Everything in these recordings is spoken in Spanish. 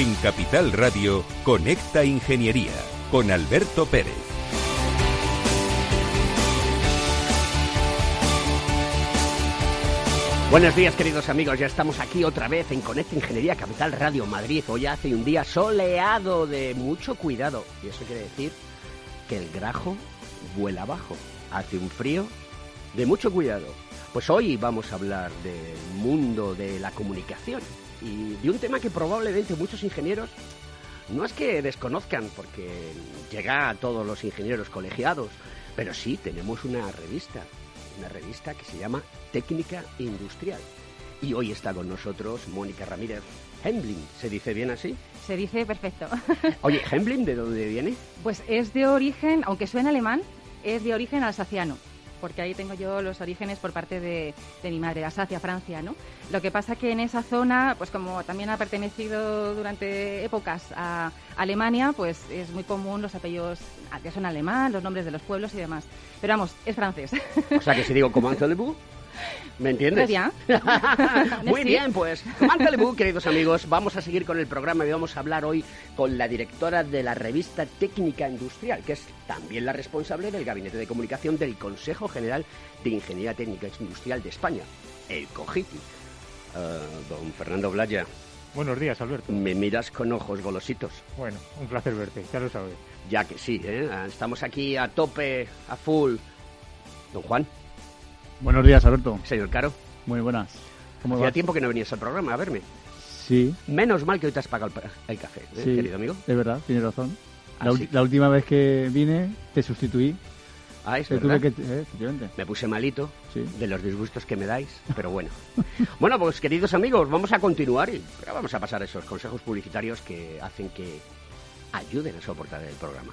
En Capital Radio, Conecta Ingeniería con Alberto Pérez. Buenos días queridos amigos, ya estamos aquí otra vez en Conecta Ingeniería Capital Radio Madrid. Hoy hace un día soleado de mucho cuidado y eso quiere decir que el grajo vuela abajo. Hace un frío de mucho cuidado. Pues hoy vamos a hablar del mundo de la comunicación y de un tema que probablemente muchos ingenieros no es que desconozcan porque llega a todos los ingenieros colegiados, pero sí tenemos una revista, una revista que se llama Técnica Industrial. Y hoy está con nosotros Mónica Ramírez Hembling, ¿se dice bien así? Se dice perfecto. Oye, ¿Hembling de dónde viene? Pues es de origen, aunque suena alemán, es de origen alsaciano porque ahí tengo yo los orígenes por parte de, mi madre, Alsacia, Francia, ¿no? Lo que pasa que en esa zona, pues como también ha pertenecido durante épocas a Alemania, pues es muy común los apellidos que son alemán, los nombres de los pueblos y demás. Pero vamos, es francés. O sea que si digo comment ¿Me entiendes? Muy bien, pues, Mantelebú, queridos amigos, vamos a seguir con el programa y vamos a hablar hoy con la directora de la revista Técnica Industrial, que es también la responsable del Gabinete de Comunicación del Consejo General de Ingeniería Técnica Industrial de España, el COGITI. Eh, don Fernando Blaya. Buenos días, Alberto. Me miras con ojos golositos. Bueno, un placer verte, ya lo sabes. Ya que sí, ¿eh? estamos aquí a tope, a full. Don Juan. Buenos días, Alberto. Señor Caro. Muy buenas. ¿Cómo Hacía tiempo que no venías al programa a verme. Sí. Menos mal que hoy te has pagado el, café, ¿eh, querido amigo. Es verdad, tienes razón. La, última vez que vine te sustituí. Ah, es verdad. Eh, me puse malito de los disgustos que me dais, pero bueno. bueno, pues queridos amigos, vamos a continuar y vamos a pasar esos consejos publicitarios que hacen que ayuden a soportar el programa.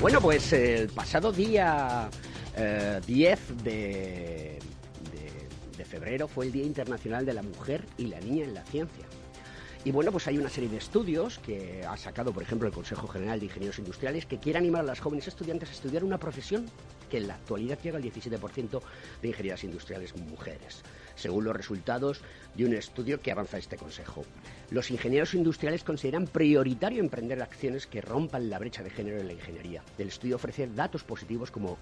Bueno, pues el pasado día 10 eh, de, febrero fue el Día Internacional de la Mujer y la Niña en la Ciencia. Y bueno, pues hay una serie de estudios que ha sacado, por ejemplo, el Consejo General de Ingenieros Industriales que quiere animar a las jóvenes estudiantes a estudiar una profesión que en la actualidad llega al 17% de ingenierías industriales mujeres según los resultados de un estudio que avanza este Consejo. Los ingenieros industriales consideran prioritario emprender acciones que rompan la brecha de género en la ingeniería. El estudio ofrece datos positivos como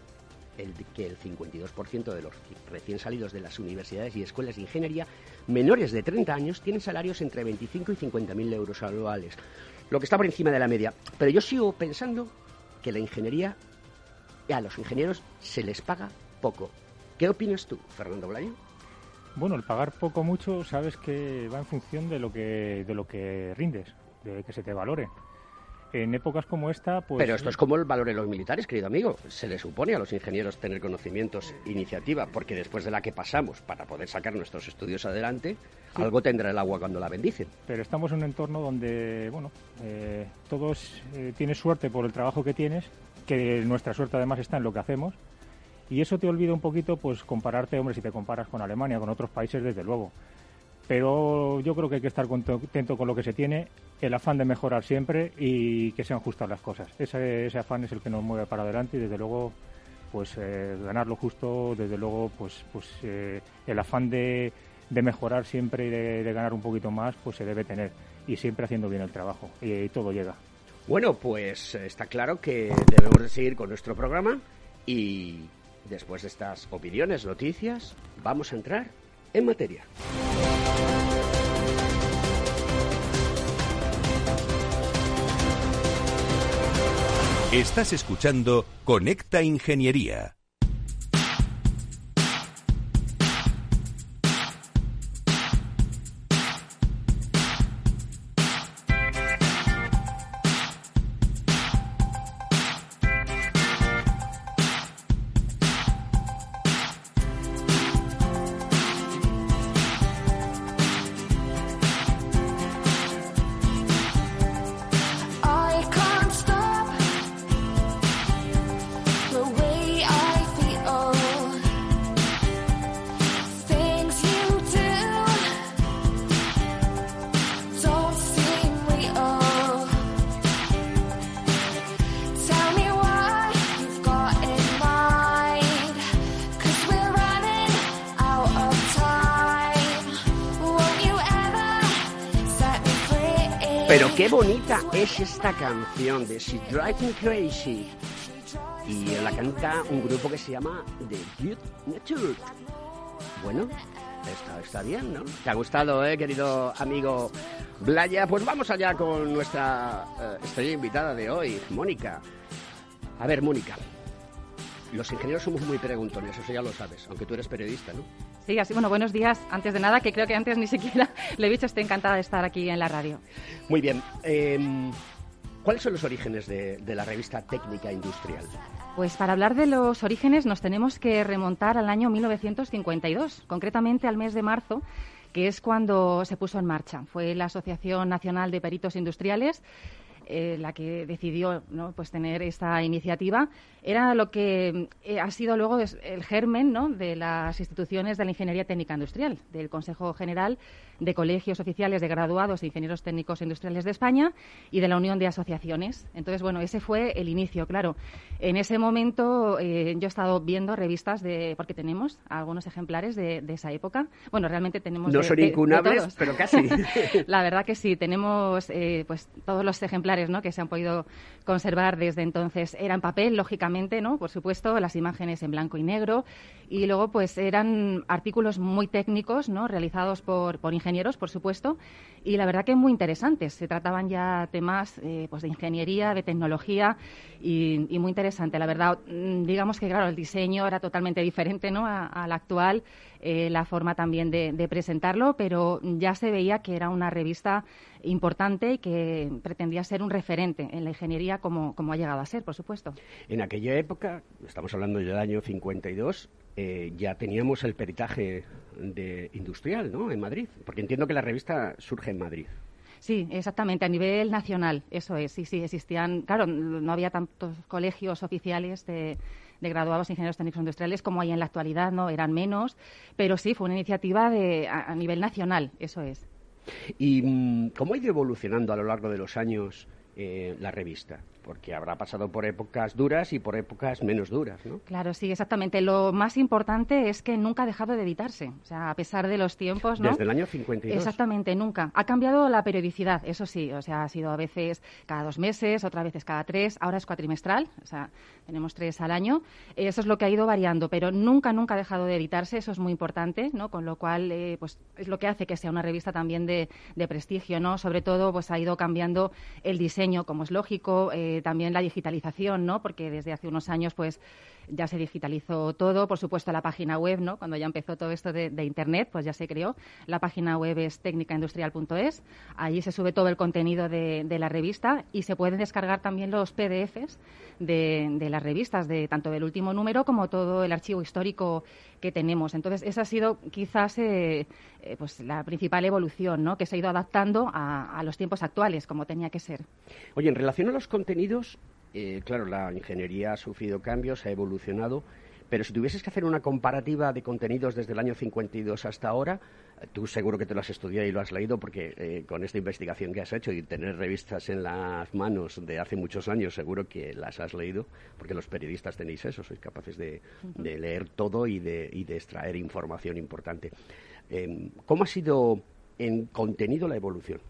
el que el 52% de los recién salidos de las universidades y escuelas de ingeniería menores de 30 años tienen salarios entre 25 y 50 mil euros anuales, lo que está por encima de la media. Pero yo sigo pensando que la ingeniería, a los ingenieros se les paga poco. ¿Qué opinas tú, Fernando Blayo? Bueno, el pagar poco mucho, sabes que va en función de lo que de lo que rindes, de que se te valore. En épocas como esta, pues... Pero esto es como el valor de los militares, querido amigo. Se le supone a los ingenieros tener conocimientos, iniciativa, porque después de la que pasamos para poder sacar nuestros estudios adelante, algo tendrá el agua cuando la bendicen. Pero estamos en un entorno donde, bueno, eh, todos eh, tienes suerte por el trabajo que tienes, que nuestra suerte además está en lo que hacemos, Y eso te olvida un poquito, pues compararte, hombre, si te comparas con Alemania, con otros países, desde luego. Pero yo creo que hay que estar contento con lo que se tiene, el afán de mejorar siempre y que sean justas las cosas. Ese, ese afán es el que nos mueve para adelante y desde luego pues eh, ganar lo justo, desde luego pues, pues eh, el afán de, de, mejorar siempre y de, ganar un poquito más pues se debe tener y siempre haciendo bien el trabajo y, todo llega. Bueno, pues está claro que debemos de seguir con nuestro programa y después de estas opiniones, noticias, vamos a entrar en materia. Estás escuchando Conecta Ingeniería. Pero qué bonita es esta canción de She Drives Me Crazy. Y la canta un grupo que se llama The Good Nature. Bueno, está, está bien, ¿no? Te ha gustado, ¿eh, querido amigo Blaya? Pues vamos allá con nuestra eh, estrella invitada de hoy, Mónica. A ver, Mónica, los ingenieros somos muy preguntones, eso ya lo sabes, aunque tú eres periodista, ¿no? Sí, así, bueno, buenos días. Antes de nada, que creo que antes ni siquiera le he dicho, estoy encantada de estar aquí en la radio. Muy bien. Em, ¿Cuáles son los orígenes de, de, la revista Técnica Industrial? Pues para hablar de los orígenes nos tenemos que remontar al año 1952, concretamente al mes de marzo, que es cuando se puso en marcha. Fue la Asociación Nacional de Peritos Industriales eh, la que decidió ¿no? pues tener esta iniciativa, era lo que eh, ha sido luego el germen ¿no? de las instituciones de la Ingeniería Técnica Industrial, del Consejo General de Colegios Oficiales de Graduados de Ingenieros Técnicos Industriales de España y de la Unión de Asociaciones. Entonces, bueno, ese fue el inicio, claro. En ese momento eh, yo he estado viendo revistas de, porque tenemos algunos ejemplares de, esa época. Bueno, realmente tenemos... No son incunables, pero casi. la verdad que sí, tenemos pues todos los ejemplares que se han podido conservar desde entonces. Eran papel, lógicamente, Por supuesto, las imágenes en blanco y negro. Y luego, pues, eran artículos muy técnicos, ¿no? Realizados por, por ingenieros, por supuesto. Y la verdad que muy interesantes. Se trataban ya temas eh, pues de ingeniería, de tecnología y, muy interesante. La verdad, mm, digamos que, claro, el diseño era totalmente diferente, ¿no? Al actual. Eh, la forma también de, de, presentarlo, pero ya se veía que era una revista importante y que pretendía ser un referente en la ingeniería como, como ha llegado a ser, por supuesto. En aquella época, estamos hablando del año 52, eh, ya teníamos el peritaje de industrial, ¿no? En Madrid, porque entiendo que la revista surge en Madrid. Sí, exactamente, a nivel nacional, eso es. Sí, sí, existían, claro, no había tantos colegios oficiales de, de graduados ingenieros técnicos industriales como hay en la actualidad, ¿no? Eran menos, pero sí, fue una iniciativa de, a nivel nacional, eso es. ¿Y mm, cómo ha ido evolucionando a lo largo de los años eh, la revista? Porque habrá pasado por épocas duras y por épocas menos duras, ¿no? Claro, sí, exactamente. Lo más importante es que nunca ha dejado de editarse, o sea, a pesar de los tiempos, ¿no? Desde el año 52. Exactamente, nunca. Ha cambiado la periodicidad, eso sí, o sea, ha sido a veces cada dos meses, otras veces cada tres, ahora es cuatrimestral, o sea, tenemos tres al año. Eso es lo que ha ido variando, pero nunca, nunca ha dejado de editarse, eso es muy importante, ¿no? Con lo cual, eh, pues es lo que hace que sea una revista también de, de prestigio, ¿no? Sobre todo, pues ha ido cambiando el diseño, como es lógico, eh, también la digitalización, ¿no? Porque desde hace unos años, pues ya se digitalizó todo, por supuesto la página web, ¿no? Cuando ya empezó todo esto de, Internet, pues ya se creó. La página web es técnicaindustrial.es. Allí se sube todo el contenido de, la revista y se pueden descargar también los PDFs de, las revistas, de tanto del último número como todo el archivo histórico que tenemos. Entonces, esa ha sido quizás eh, eh, pues la principal evolución, ¿no? Que se ha ido adaptando a, a los tiempos actuales, como tenía que ser. Oye, en relación a los contenidos, eh, claro, la ingeniería ha sufrido cambios, ha evolucionado, Pero si tuvieses que hacer una comparativa de contenidos desde el año 52 hasta ahora, tú seguro que te lo has estudiado y lo has leído porque eh, con esta investigación que has hecho y tener revistas en las manos de hace muchos años, seguro que las has leído, porque los periodistas tenéis eso, sois capaces de, leer todo y de, y de, extraer información importante. Em, ¿Cómo ha sido en contenido la evolución?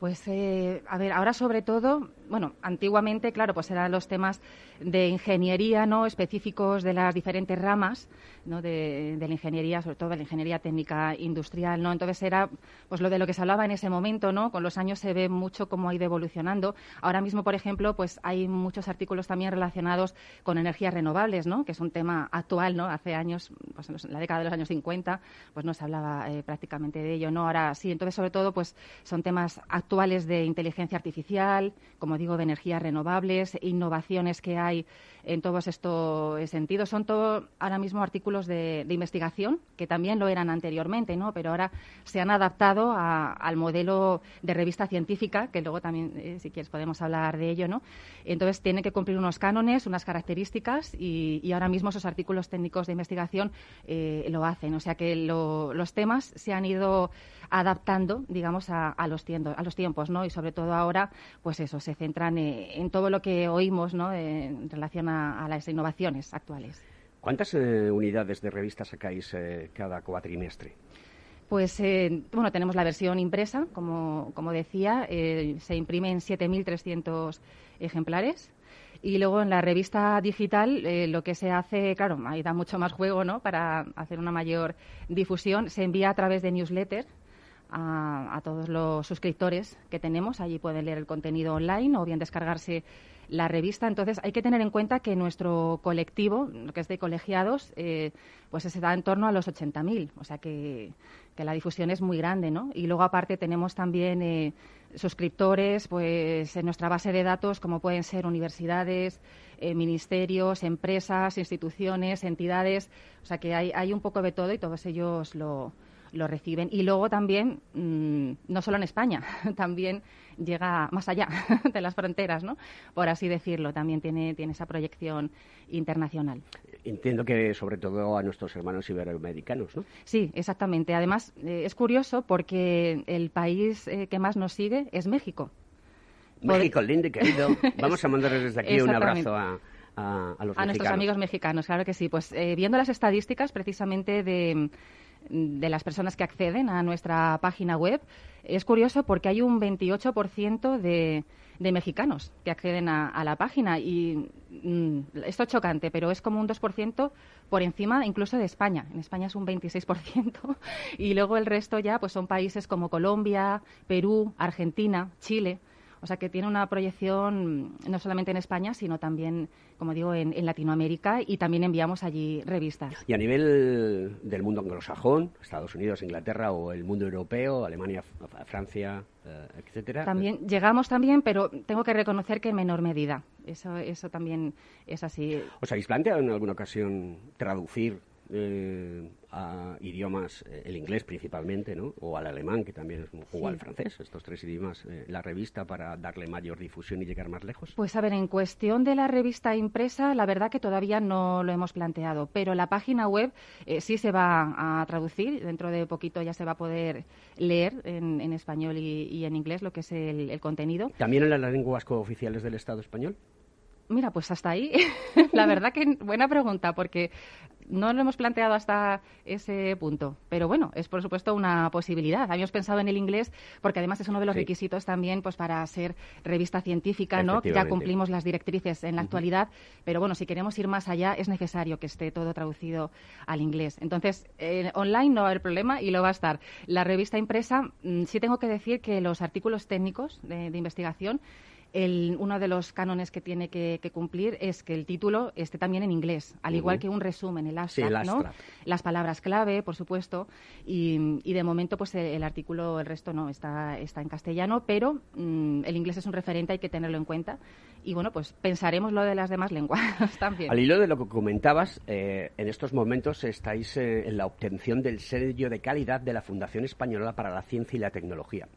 Pues, eh, a ver, ahora sobre todo, bueno, antiguamente, claro, pues eran los temas de ingeniería, ¿no? Específicos de las diferentes ramas, ¿no? De, la ingeniería, sobre todo de la ingeniería técnica industrial, ¿no? Entonces era, pues lo de lo que se hablaba en ese momento, ¿no? Con los años se ve mucho cómo ha ido evolucionando. Ahora mismo, por ejemplo, pues hay muchos artículos también relacionados con energías renovables, ¿no? Que es un tema actual, ¿no? Hace años, pues en la década de los años 50, pues no se hablaba eh, prácticamente de ello, ¿no? Ahora sí, entonces sobre todo, pues son temas actuales actuales de inteligencia artificial, como digo, de energías renovables, innovaciones que hay en todos estos sentidos. Son todo ahora mismo artículos de, investigación, que también lo eran anteriormente, ¿no? pero ahora se han adaptado al modelo de revista científica, que luego también, eh, si quieres, podemos hablar de ello. ¿no? Entonces, tiene que cumplir unos cánones, unas características, y, ahora mismo esos artículos técnicos de investigación eh, lo hacen. O sea que los temas se han ido adaptando, digamos, a, los, a los tiempos, ¿no? Y sobre todo ahora, pues eso, se centran eh, en todo lo que oímos, ¿no? en relación a, las innovaciones actuales. ¿Cuántas eh, unidades de revistas sacáis eh, cada cuatrimestre? Pues bueno, tenemos la versión impresa, como, como decía, se imprime en 7.300 ejemplares. Y luego en la revista digital lo que se hace, claro, ahí da mucho más juego, ¿no? Para hacer una mayor difusión, se envía a través de newsletter a, todos los suscriptores que tenemos. Allí pueden leer el contenido online o bien descargarse la revista. Entonces, hay que tener en cuenta que nuestro colectivo, que es de colegiados, eh, pues se da en torno a los 80.000. O sea que, la difusión es muy grande, ¿no? Y luego, aparte, tenemos también eh, suscriptores pues en nuestra base de datos, como pueden ser universidades, eh, ministerios, empresas, instituciones, entidades. O sea que hay, hay un poco de todo y todos ellos lo lo reciben. Y luego también, mm, no solo en España, también llega más allá de las fronteras, ¿no? Por así decirlo, también tiene, tiene esa proyección internacional. Entiendo que sobre todo a nuestros hermanos iberoamericanos, ¿no? Sí, exactamente. Además, eh, es curioso porque el país eh, que más nos sigue es México. México, lindo y querido. Vamos a mandarles desde aquí un abrazo a, a, los a nuestros amigos mexicanos, claro que sí. Pues eh, viendo las estadísticas precisamente de de las personas que acceden a nuestra página web, es curioso porque hay un 28% de, de mexicanos que acceden a, la página y mm, esto es chocante, pero es como un 2% por encima incluso de España. En España es un 26% y luego el resto ya pues son países como Colombia, Perú, Argentina, Chile. O sea que tiene una proyección no solamente en España, sino también, como digo, en, Latinoamérica y también enviamos allí revistas. Y a nivel del mundo anglosajón, Estados Unidos, Inglaterra o el mundo europeo, Alemania, Francia, eh, etcétera. También llegamos también, pero tengo que reconocer que en menor medida. Eso, eso también es así. ¿Os habéis planteado en alguna ocasión traducir eh, a idiomas, eh, el inglés principalmente, ¿no? o al alemán, que también es, o al francés, estos tres idiomas, eh, la revista para darle mayor difusión y llegar más lejos? Pues a ver, en cuestión de la revista impresa, la verdad que todavía no lo hemos planteado, pero la página web sí se va a traducir, dentro de poquito ya se va a poder leer en, español y, en inglés lo que es el, el contenido. ¿También en las lenguas cooficiales del Estado español? Mira, pues hasta ahí. la verdad que buena pregunta, porque no lo hemos planteado hasta ese punto. Pero bueno, es por supuesto una posibilidad. Habíamos pensado en el inglés, porque además es uno de los requisitos también pues para ser revista científica, ¿no? Ya cumplimos las directrices en la actualidad, pero bueno, si queremos ir más allá, es necesario que esté todo traducido al inglés. Entonces, eh, online no va a haber problema y lo va a estar. La revista impresa, mm, sí tengo que decir que los artículos técnicos de investigación uno de los cánones que tiene que, cumplir es que el título esté también en inglés, al igual que un resumen, el abstract, ¿no? Las palabras clave, por supuesto, y, de momento pues el, artículo, el resto no, está, está en castellano, pero mm, el inglés es un referente, hay que tenerlo en cuenta. Y bueno, pues pensaremos lo de las demás lenguas también. Al hilo de lo que comentabas, eh, en estos momentos estáis eh, en la obtención del sello de calidad de la Fundación Española para la Ciencia y la Tecnología.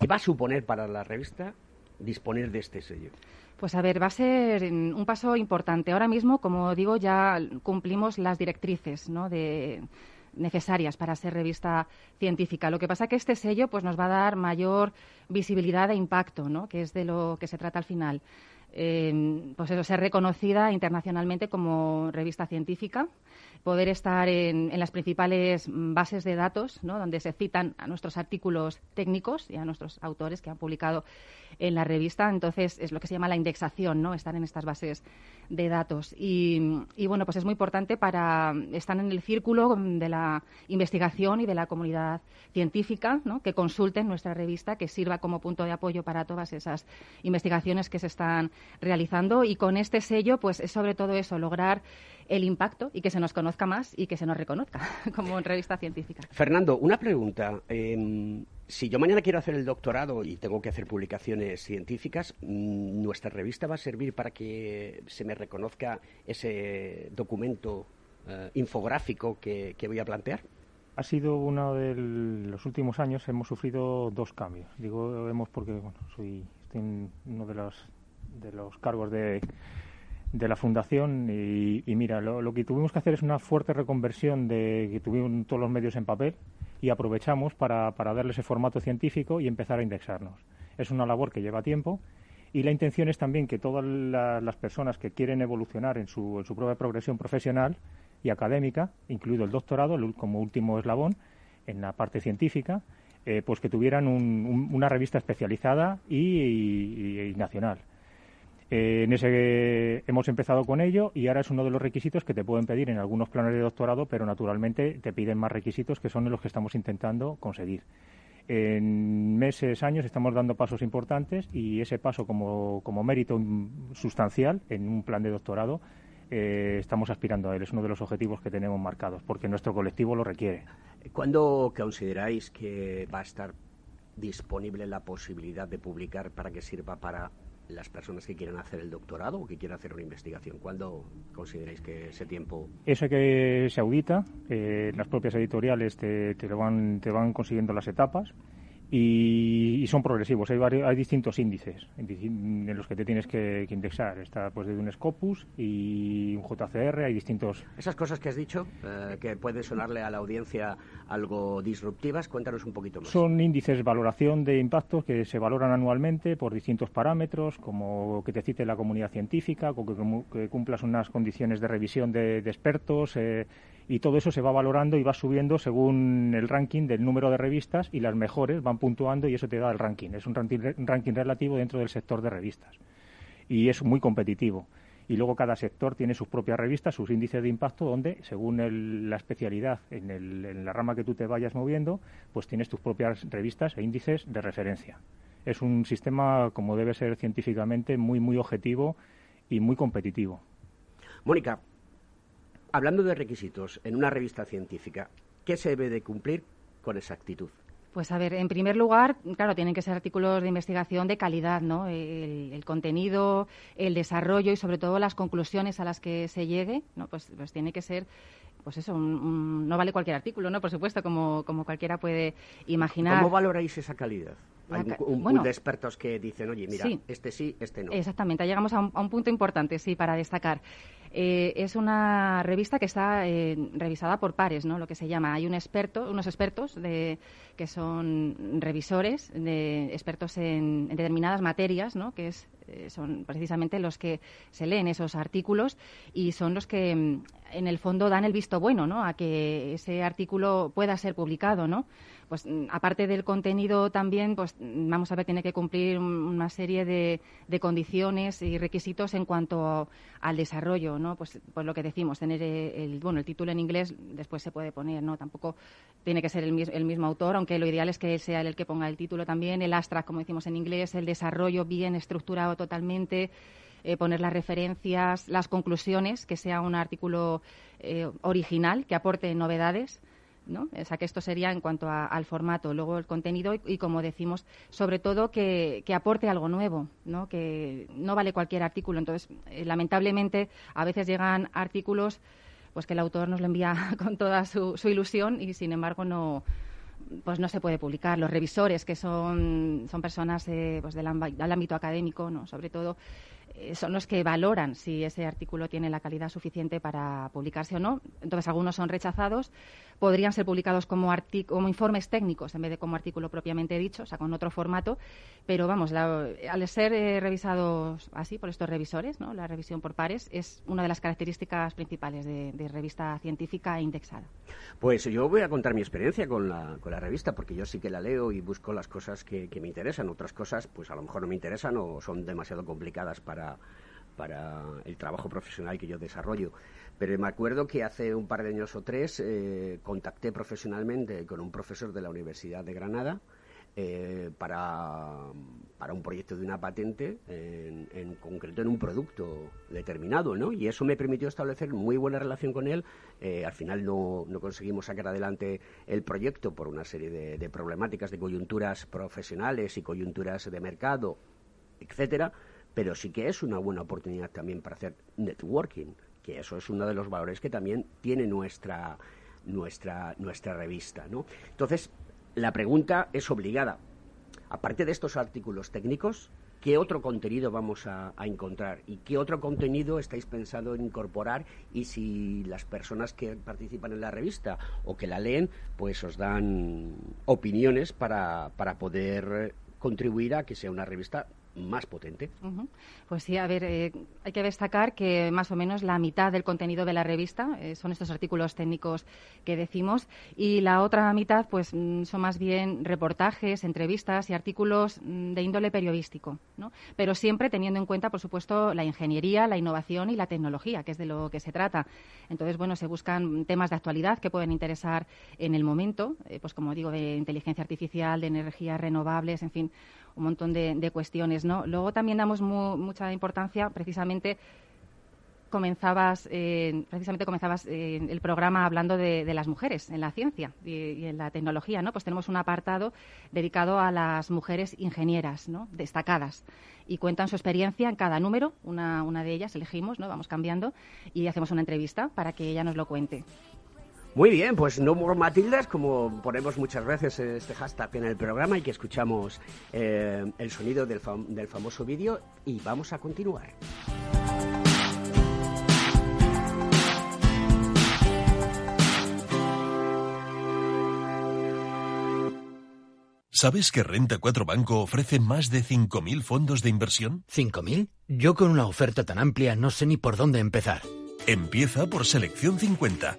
¿Qué va a suponer para la revista disponer de este sello? Pues a ver, va a ser un paso importante. Ahora mismo, como digo, ya cumplimos las directrices ¿no? necesarias para ser revista científica. Lo que pasa es que este sello pues, nos va a dar mayor visibilidad e impacto, ¿no? que es de lo que se trata al final. Pues eso, ser reconocida internacionalmente como revista científica poder estar en, las principales bases de datos, donde se citan a nuestros artículos técnicos y a nuestros autores que han publicado en la revista. Entonces, es lo que se llama la indexación, ¿no? estar en estas bases de datos. Y, bueno, pues es muy importante para estar en el círculo de la investigación y de la comunidad científica, que consulten nuestra revista, que sirva como punto de apoyo para todas esas investigaciones que se están realizando. Y con este sello, pues es sobre todo eso, lograr el impacto y que se nos conozca más y que se nos reconozca como revista científica. Fernando, una pregunta. Em, si yo mañana quiero hacer el doctorado y tengo que hacer publicaciones científicas, mm, ¿nuestra revista va a servir para que se me reconozca ese documento eh, infográfico que, voy a plantear? Ha sido uno de los últimos años, hemos sufrido dos cambios. Digo, hemos porque bueno, soy en uno de los, de los cargos de de la fundación y, mira, lo, que tuvimos que hacer es una fuerte reconversión de que tuvimos todos los medios en papel y aprovechamos para, para darle ese formato científico y empezar a indexarnos. Es una labor que lleva tiempo y la intención es también que todas las personas que quieren evolucionar en su, en su propia progresión profesional y académica, incluido el doctorado como último eslabón en la parte científica, eh, pues que tuvieran una revista especializada y nacional. Eh, en ese hemos empezado con ello y ahora es uno de los requisitos que te pueden pedir en algunos planes de doctorado, pero naturalmente te piden más requisitos que son los que estamos intentando conseguir. En meses, años estamos dando pasos importantes y ese paso como, mérito sustancial en un plan de doctorado eh, estamos aspirando a él. Es uno de los objetivos que tenemos marcados porque nuestro colectivo lo requiere. ¿Cuándo consideráis que va a estar disponible la posibilidad de publicar para que sirva para las personas que quieran hacer el doctorado o que quieran hacer una investigación? ¿Cuándo consideráis que ese tiempo...? Eso que se audita, eh, las propias editoriales te, te, van, te van consiguiendo las etapas y, son progresivos. Hay, varios, hay distintos índices en, los que te tienes que, indexar. Está pues desde un Scopus y un JCR, hay distintos. Esas cosas que has dicho, eh, que pueden sonarle a la audiencia algo disruptivas, cuéntanos un poquito más. Son índices de valoración de impactos que se valoran anualmente por distintos parámetros, como que te cite la comunidad científica, que, cumplas unas condiciones de revisión de, expertos. Eh, y todo eso se va valorando y va subiendo según el ranking del número de revistas y las mejores van puntuando y eso te da el ranking. Es un ranking, relativo dentro del sector de revistas y es muy competitivo. Y luego cada sector tiene sus propias revistas, sus índices de impacto, donde según la especialidad en, en la rama que tú te vayas moviendo, pues tienes tus propias revistas e índices de referencia. Es un sistema, como debe ser científicamente, muy, muy objetivo y muy competitivo. Mónica, hablando de requisitos en una revista científica, ¿qué se debe de cumplir con exactitud? Pues a ver, en primer lugar, claro, tienen que ser artículos de investigación de calidad, ¿no? El, contenido, el desarrollo y sobre todo las conclusiones a las que se llegue, ¿no? Pues, pues tiene que ser pues eso, no vale cualquier artículo, ¿no? Por supuesto, como, como cualquiera puede imaginar. ¿Cómo valoráis esa calidad? Hay un, un de expertos que dicen, oye, mira, este sí, este no. Exactamente, llegamos a un, a un punto importante, sí, para destacar. Eh, es una revista que está eh, revisada por pares, ¿no? Lo que se llama. Hay un experto, unos expertos de, que son revisores, de, expertos en, determinadas materias, ¿no? Que es, eh, son precisamente los que se leen esos artículos y son los que, mm, en el fondo, dan el visto bueno, ¿no? A que ese artículo pueda ser publicado, ¿no? Pues mm, aparte del contenido también, pues mm, vamos a ver, tiene que cumplir una serie de, condiciones y requisitos en cuanto al desarrollo, ¿no? Pues, pues lo que decimos, tener eh, el, bueno, el título en inglés después se puede poner, ¿no? Tampoco tiene que ser el, el mismo autor, aunque lo ideal es que sea el que ponga el título también, el astra, como decimos en inglés, el desarrollo bien estructurado totalmente, eh, poner las referencias, las conclusiones, que sea un artículo eh, original, que aporte novedades ¿no? Sea, que esto sería en cuanto al formato, luego el contenido y, como decimos, sobre todo que, aporte algo nuevo, ¿no? Que no vale cualquier artículo. Entonces, eh, lamentablemente, a veces llegan artículos pues que el autor nos lo envía con toda su, ilusión y, sin embargo, no pues no se puede publicar. Los revisores, que son, son personas eh, pues del, ámbito académico, ¿no? sobre todo, eh, son los que valoran si ese artículo tiene la calidad suficiente para publicarse o no. Entonces, algunos son rechazados. Podrían ser publicados como, como informes técnicos en vez de como artículo propiamente dicho, o sea, con otro formato. Pero vamos, al ser eh, revisados así por estos revisores, ¿no? la revisión por pares, es una de las características principales de, revista científica e indexada. Pues yo voy a contar mi experiencia con la, con la revista, porque yo sí que la leo y busco las cosas que me interesan. Otras cosas, pues a lo mejor no me interesan o son demasiado complicadas para para, el trabajo profesional que yo desarrollo. Pero me acuerdo que hace un par de años o tres eh, contacté profesionalmente con un profesor de la Universidad de Granada eh, para, para, un proyecto de una patente, en, concreto en un producto determinado, ¿no? Y eso me permitió establecer muy buena relación con él. Eh, al final no, no, conseguimos sacar adelante el proyecto por una serie de, de problemáticas, de coyunturas profesionales y coyunturas de mercado, etcétera pero sí que es una buena oportunidad también para hacer networking, que eso es uno de los valores que también tiene nuestra, nuestra, nuestra revista. ¿no? Entonces, la pregunta es obligada. Aparte de estos artículos técnicos, ¿qué otro contenido vamos a, encontrar? ¿Y qué otro contenido estáis pensando en incorporar? Y si las personas que participan en la revista o que la leen, pues os dan opiniones para, para poder contribuir a que sea una revista más potente. Pues sí, a ver, eh, hay que destacar que más o menos la mitad del contenido de la revista eh, son estos artículos técnicos que decimos y la otra mitad pues mm, son más bien reportajes, entrevistas y artículos mm, de índole periodístico, ¿no? Pero siempre teniendo en cuenta, por supuesto, la ingeniería, la innovación y la tecnología, que es de lo que se trata. Entonces, bueno, se buscan temas de actualidad que pueden interesar en el momento, eh, pues como digo, de inteligencia artificial, de energías renovables, en fin, un montón de, cuestiones, ¿no? Luego también damos mucha importancia precisamente comenzabas eh, precisamente comenzabas eh, el programa hablando de, las mujeres en la ciencia y, en la tecnología no pues tenemos un apartado dedicado a las mujeres ingenieras no destacadas. Y cuentan su experiencia en cada número una, una de ellas elegimos no vamos cambiando y hacemos una entrevista para que ella nos lo cuente muy bien, pues No More Matildas, como ponemos muchas veces este hashtag en el programa y que escuchamos eh, el sonido del, del famoso vídeo y vamos a continuar. ¿Sabes que Renta 4 Banco ofrece más de 5.000 fondos de inversión? ¿5.000? Yo con una oferta tan amplia no sé ni por dónde empezar. Empieza por Selección 50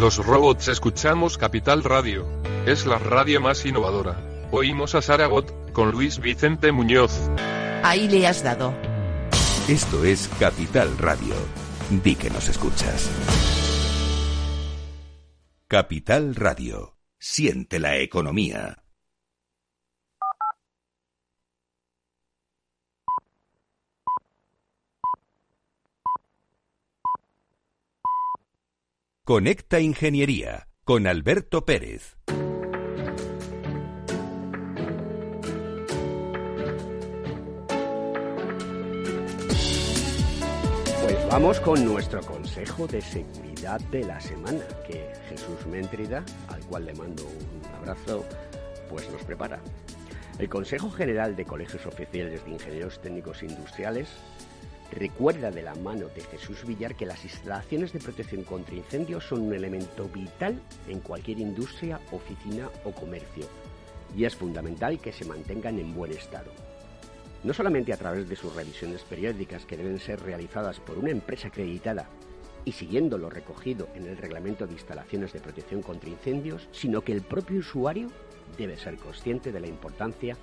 Los robots escuchamos Capital Radio. Es la radio más innovadora. Oímos a Saragot, con Luis Vicente Muñoz. Ahí le has dado. Esto es Capital Radio. Di que nos escuchas. Capital Radio. Siente la economía. Conecta Ingeniería con Alberto Pérez. Vamos con nuestro consejo de seguridad de la semana, que Jesús Méntrida, al cual le mando un abrazo, pues nos prepara. El Consejo General de Colegios Oficiales de Ingenieros Técnicos Industriales recuerda de la mano de Jesús Villar que las instalaciones de protección contra incendios son un elemento vital en cualquier industria, oficina o comercio. Y es fundamental que se mantengan en buen estado. No solamente a través de sus revisiones periódicas que deben ser realizadas por una empresa acreditada y siguiendo lo recogido en el Reglamento de Instalaciones de Protección contra Incendios, sino que el propio usuario debe ser consciente de la importancia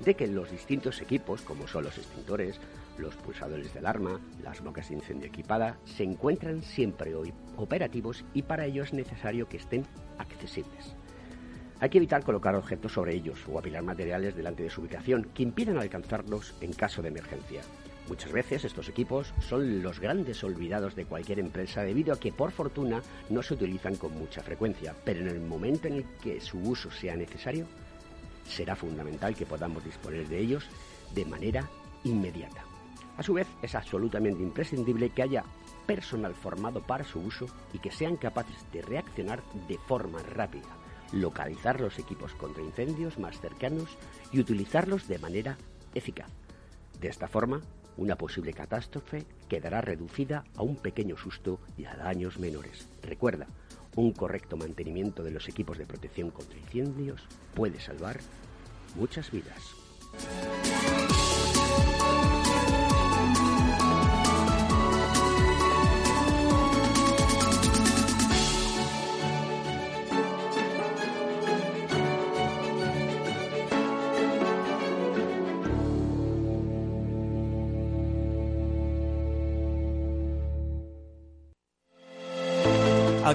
de que los distintos equipos, como son los extintores, los pulsadores de alarma, las bocas de incendio equipada, se encuentran siempre operativos y para ello es necesario que estén accesibles. Hay que evitar colocar objetos sobre ellos o apilar materiales delante de su ubicación que impidan alcanzarlos en caso de emergencia. Muchas veces estos equipos son los grandes olvidados de cualquier empresa debido a que por fortuna no se utilizan con mucha frecuencia, pero en el momento en el que su uso sea necesario, será fundamental que podamos disponer de ellos de manera inmediata. A su vez, es absolutamente imprescindible que haya personal formado para su uso y que sean capaces de reaccionar de forma rápida localizar los equipos contra incendios más cercanos y utilizarlos de manera eficaz. De esta forma, una posible catástrofe quedará reducida a un pequeño susto y a daños menores. Recuerda, un correcto mantenimiento de los equipos de protección contra incendios puede salvar muchas vidas.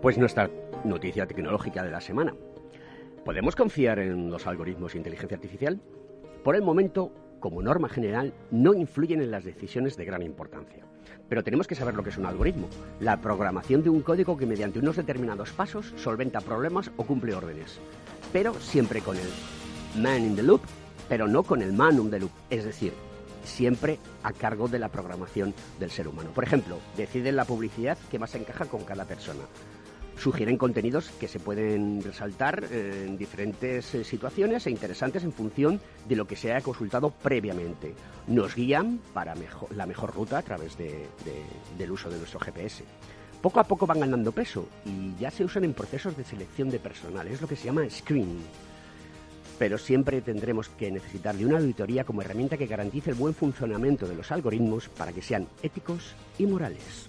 Pues nuestra noticia tecnológica de la semana. ¿Podemos confiar en los algoritmos de inteligencia artificial? Por el momento, como norma general, no influyen en las decisiones de gran importancia. Pero tenemos que saber lo que es un algoritmo, la programación de un código que mediante unos determinados pasos solventa problemas o cumple órdenes, pero siempre con el man in the loop, pero no con el manum the loop, es decir, siempre a cargo de la programación del ser humano. Por ejemplo, decide la publicidad que más encaja con cada persona sugieren contenidos que se pueden resaltar eh, en diferentes eh, situaciones e interesantes en función de lo que se haya consultado previamente. Nos guían para la mejor ruta a través del uso de nuestro GPS. Poco a poco van ganando peso y ya se usan en procesos de selección de personal, es lo que se llama screening. Pero siempre tendremos que necesitar de una auditoría como herramienta que garantice el buen funcionamiento de los algoritmos para que sean éticos y morales.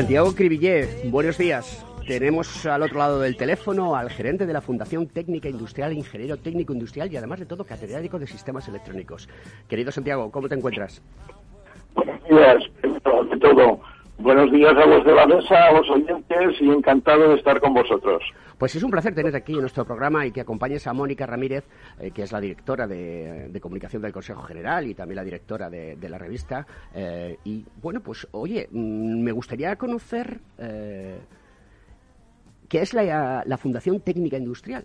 Santiago Cribillé, buenos días. Tenemos al otro lado del teléfono al gerente de la Fundación Técnica Industrial, ingeniero técnico industrial y además de todo catedrático de sistemas electrónicos. Querido Santiago, ¿cómo te encuentras? Buenos días, ante todo. Buenos días a los de la mesa, a los oyentes y encantado de estar con vosotros. Pues es un placer tenerte aquí en nuestro programa y que acompañes a Mónica Ramírez, eh, que es la directora de, comunicación del Consejo General y también la directora de, la revista. Eh, y bueno, pues oye, mm, me gustaría conocer eh, qué es la, Fundación Técnica Industrial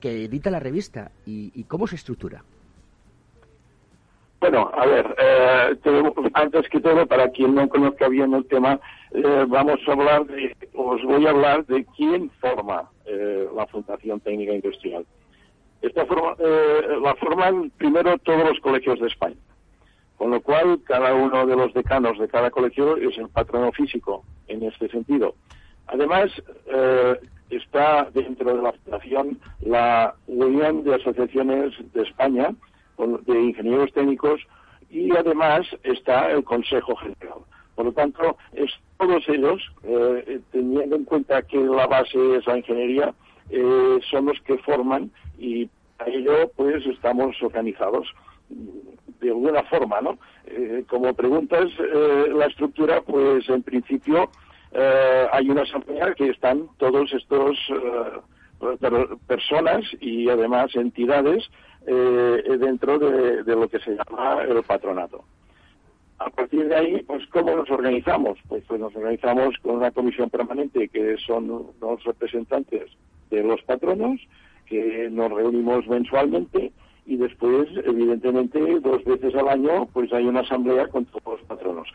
que edita la revista y cómo se estructura. Bueno, a ver, eh, antes que todo, para quien no conozca bien el tema, eh, vamos a hablar de, os voy a hablar de quién forma eh, la Fundación Técnica Industrial. Esta forma, eh, la forman primero todos los colegios de España, con lo cual cada uno de los decanos de cada colegio es el patrono físico en este sentido. Además, está dentro de la Fundación la Unión de Asociaciones de España de Ingenieros Técnicos y además está el Consejo General. Por lo tanto, es todos ellos, eh, teniendo en cuenta que la base es la ingeniería, eh, son los que forman y para ello pues estamos organizados de alguna forma, ¿no? Eh, como preguntas, eh, la estructura, pues en principio hay una asamblea que están todos estos per- personas y además entidades eh, dentro de, lo que se llama el patronato. A partir de ahí, pues ¿cómo nos organizamos? Pues, pues nos organizamos con una comisión permanente que son los representantes de los patronos, que nos reunimos mensualmente y después, evidentemente, dos veces al año, pues hay una asamblea con todos los patronos.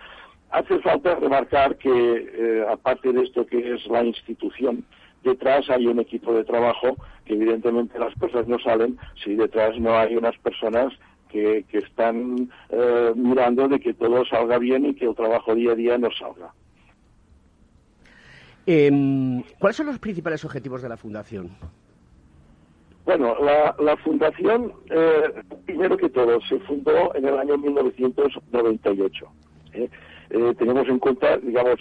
Hace falta remarcar que, eh, aparte de esto que es la institución, detrás hay un equipo de trabajo que evidentemente las cosas no salen si detrás no hay unas personas que, que están eh, mirando de que todo salga bien y que el trabajo día a día no salga. Em, ¿Cuáles son los principales objetivos de la Fundación? Bueno, la, la fundación, eh, primero que todo, se fundó en el año 1998. ¿eh? Eh, tenemos en cuenta, digamos,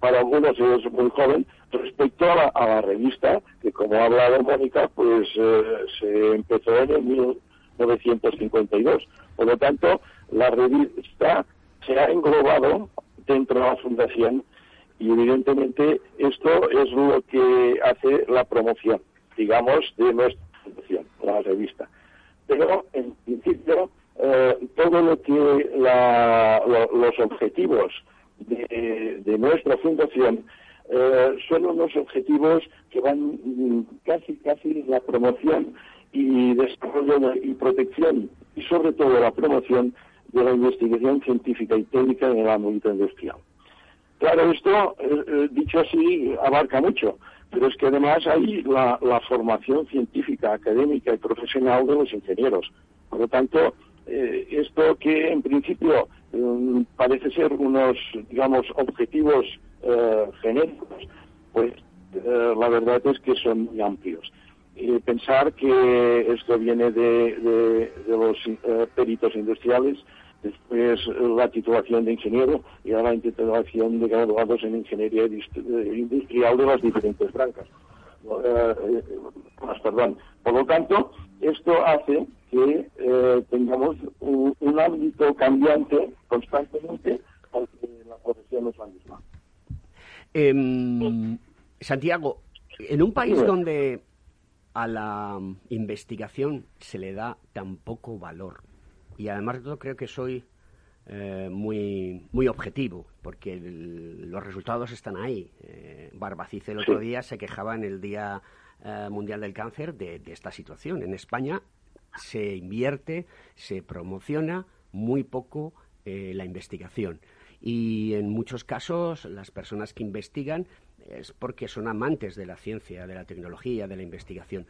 para algunos es muy joven, respecto a la, a la revista, que como ha hablado Mónica, pues eh, se empezó en el 1952. Por lo tanto, la revista se ha englobado dentro de la fundación y evidentemente esto es lo que hace la promoción, digamos, de nuestra fundación, la revista. Pero en principio eh, todo lo que la- lo- los objetivos de, de nuestra fundación eh, son unos objetivos que van mm, casi casi la promoción y desarrollo de- y protección y sobre todo la promoción de la investigación científica y técnica en el ámbito industrial. Claro, esto, eh, eh, dicho así, abarca mucho, pero es que además hay la, la formación científica, académica y profesional de los ingenieros. Por lo tanto, eh, esto que en principio eh, parece ser unos, digamos, objetivos eh, genéricos, pues eh, la verdad es que son muy amplios. Pensar que esto viene de, de- los eh, peritos industriales, después eh, la titulación de ingeniero y ahora la titulación de graduados en ingeniería industrial de las diferentes brancas. Perdón. Por lo tanto, esto hace que eh, tengamos un, un ámbito cambiante constantemente, aunque la profesión es la misma. Em, Santiago, en un país Sí. donde a la investigación se le da tan poco valor, y además de todo creo que soy eh, muy, muy objetivo, porque el- los resultados están ahí. Eh, Barbacice el otro Sí. día se quejaba en el Día eh, Mundial del Cáncer de, de esta situación. En España se invierte, se promociona muy poco eh, la investigación. Y en muchos casos las personas que investigan es porque son amantes de la ciencia, de la tecnología, de la investigación.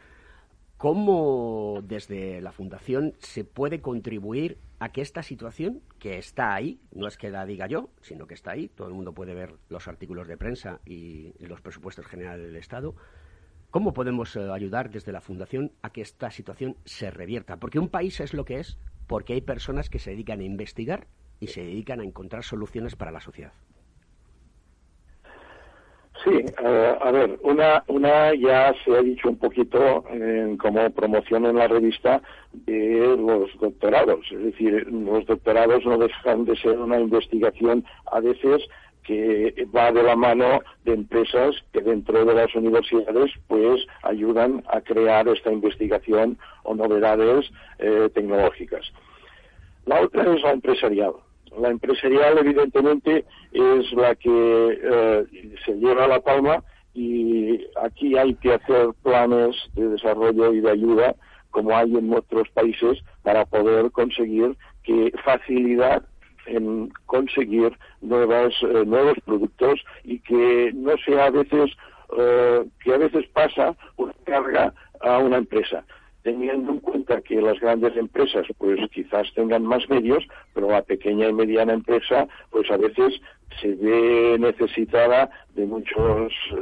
¿Cómo desde la Fundación se puede contribuir a que esta situación, que está ahí, no es que la diga yo, sino que está ahí, todo el mundo puede ver los artículos de prensa y los presupuestos generales del Estado, ¿cómo podemos eh, ayudar desde la Fundación a que esta situación se revierta? Porque un país es lo que es porque hay personas que se dedican a investigar y se dedican a encontrar soluciones para la sociedad. Sí, eh, a ver, una, ya se ha dicho un poquito eh, como promoción en la revista de los doctorados. Es decir, los doctorados no dejan de ser una investigación a veces que va de la mano de empresas que dentro de las universidades pues ayudan a crear esta investigación o novedades eh, tecnológicas. La otra es la empresarial. La empresarial, evidentemente, es la que eh, se lleva la palma y aquí hay que hacer planes de desarrollo y de ayuda, como hay en otros países, para poder conseguir que facilidad en conseguir nuevas, eh, nuevos productos y que no sea a veces, eh, que a veces pasa una carga a una empresa teniendo en cuenta que las grandes empresas pues quizás tengan más medios, pero la pequeña y mediana empresa pues a veces se ve necesitada de muchos eh,